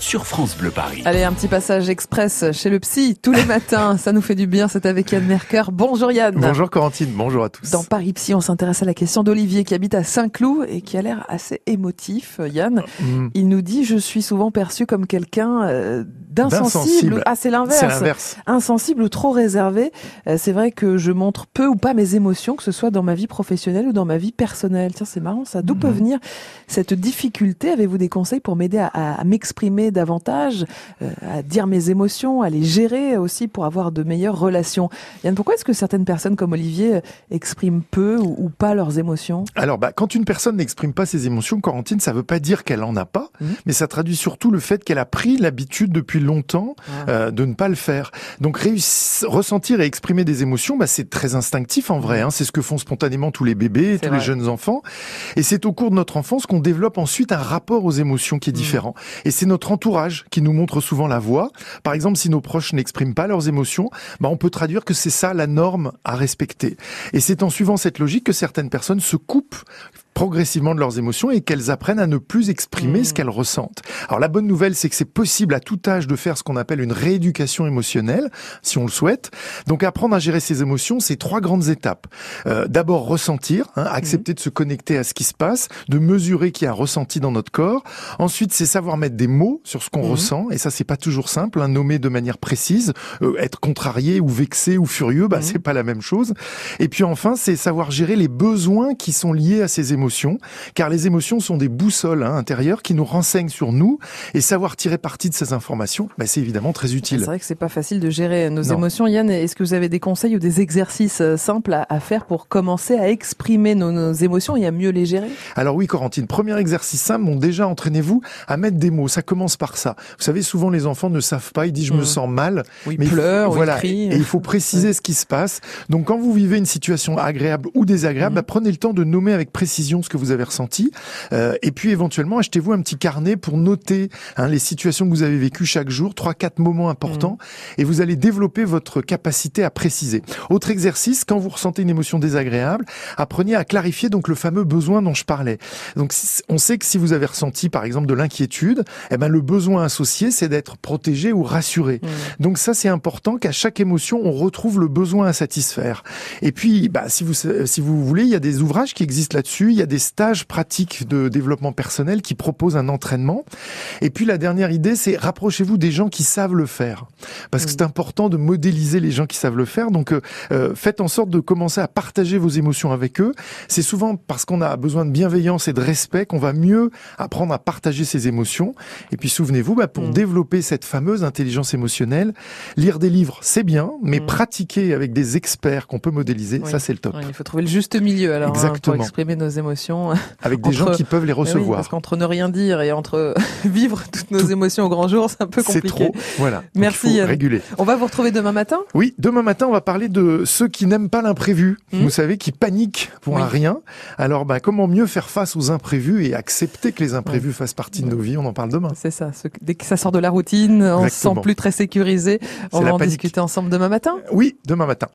sur France Bleu Paris. Allez, un petit passage express chez le psy tous les matins. Ça nous fait du bien. C'est avec Yann Merker. Bonjour Yann. Bonjour Corentine. Bonjour à tous. Dans Paris Psy, on s'intéresse à la question d'Olivier qui habite à Saint-Cloud et qui a l'air assez émotif. Yann, mm. il nous dit je suis souvent perçu comme quelqu'un euh, d'insensible. Ah, c'est l'inverse. Insensible ou trop réservé. Euh, c'est vrai que je montre peu ou pas mes émotions, que ce soit dans ma vie professionnelle ou dans ma vie personnelle. Tiens, c'est marrant ça. D'où peut mm. venir cette difficulté? Avez-vous des conseils pour m'aider à m'exprimer davantage, euh, à dire mes émotions, à les gérer aussi pour avoir de meilleures relations. Yann, pourquoi est-ce que certaines personnes comme Olivier euh, expriment peu ou, pas leurs émotions? Alors, bah, quand une personne n'exprime pas ses émotions, Corentine, ça veut pas dire qu'elle en a pas, mmh. mais ça traduit surtout le fait qu'elle a pris l'habitude depuis longtemps ah. euh, de ne pas le faire. Donc, ressentir et exprimer des émotions, bah, c'est très instinctif en vrai. Mmh. Hein. C'est ce que font spontanément tous les bébés, tous les jeunes enfants. Et c'est au cours de notre enfance qu'on développe ensuite un rapport aux émotions qui est mmh. différent. Et c'est notre entourage qui nous montre souvent la voie. Par exemple, si nos proches n'expriment pas leurs émotions, bah on peut traduire que c'est ça la norme à respecter. Et c'est en suivant cette logique que certaines personnes se coupent progressivement de leurs émotions et qu'elles apprennent à ne plus exprimer ce mmh. qu'elles ressentent. Alors la bonne nouvelle, c'est que c'est possible à tout âge de faire ce qu'on appelle une rééducation émotionnelle, si on le souhaite. Donc apprendre à gérer ses émotions, c'est trois grandes étapes. Euh, D'abord ressentir, hein, accepter mmh. de se connecter à ce qui se passe, de mesurer qu'il y a un ressenti dans notre corps. Ensuite, c'est savoir mettre des mots sur ce qu'on mmh. ressent, et ça c'est pas toujours simple, hein, nommer de manière précise. Euh, être contrarié ou vexé ou furieux, bah c'est pas la même chose. Et puis enfin, c'est savoir gérer les besoins qui sont liés à ces émotions émotions, car les émotions sont des boussoles hein, intérieures qui nous renseignent sur nous, et savoir tirer parti de ces informations, bah, c'est évidemment très utile. C'est vrai que c'est pas facile de gérer nos émotions. Yann, est-ce que vous avez des conseils ou des exercices euh, simples à, faire pour commencer à exprimer nos, émotions et à mieux les gérer? Alors oui, Corentine, premier exercice simple, bon déjà entraînez-vous à mettre des mots. Ça commence par ça. Vous savez, souvent les enfants ne savent pas, ils disent je me mm. sens mal, oui, mais pleurent, voilà, et il faut préciser ce qui se passe. Donc quand vous vivez une situation agréable ou désagréable, mm. bah, prenez le temps de nommer avec précision ce que vous avez ressenti. Euh, et puis éventuellement, achetez-vous un petit carnet pour noter hein, les situations que vous avez vécues chaque jour, trois, quatre moments importants, mmh. et vous allez développer votre capacité à préciser. Autre exercice, quand vous ressentez une émotion désagréable, apprenez à clarifier donc le fameux besoin dont je parlais. Donc on sait que si vous avez ressenti par exemple de l'inquiétude, eh ben le besoin associé c'est d'être protégé ou rassuré. Mmh. Donc ça c'est important qu'à chaque émotion on retrouve le besoin à satisfaire. Et puis bah si vous si vous voulez, il y a des ouvrages qui existent là-dessus, il y a des stages pratiques de développement personnel qui proposent un entraînement. Et puis la dernière idée, c'est rapprochez-vous des gens qui savent le faire. Parce que c'est important de modéliser les gens qui savent le faire. Donc euh, euh, faites en sorte de commencer à partager vos émotions avec eux. C'est souvent parce qu'on a besoin de bienveillance et de respect qu'on va mieux apprendre à partager ses émotions. Et puis souvenez-vous, bah, pour mm. développer cette fameuse intelligence émotionnelle, lire des livres, c'est bien, mais mm. pratiquer avec des experts qu'on peut modéliser, ça c'est le top. il faut trouver le juste milieu alors hein, pour exprimer nos émotions. Avec des gens qui peuvent les recevoir. parce qu'entre ne rien dire et entre vivre toutes nos émotions au grand jour, c'est un peu compliqué. C'est trop, voilà. Merci. réguler. On va vous retrouver demain matin? Oui, demain matin, on va parler de ceux qui n'aiment pas l'imprévu. Hmm. Vous savez, qui paniquent pour un rien. Alors, bah, comment mieux faire face aux imprévus et accepter que les imprévus fassent partie de nos vies? On en parle demain. C'est ça. Dès que ça sort de la routine, on se sent plus très sécurisé. On va en discuter ensemble demain matin? Oui, demain matin.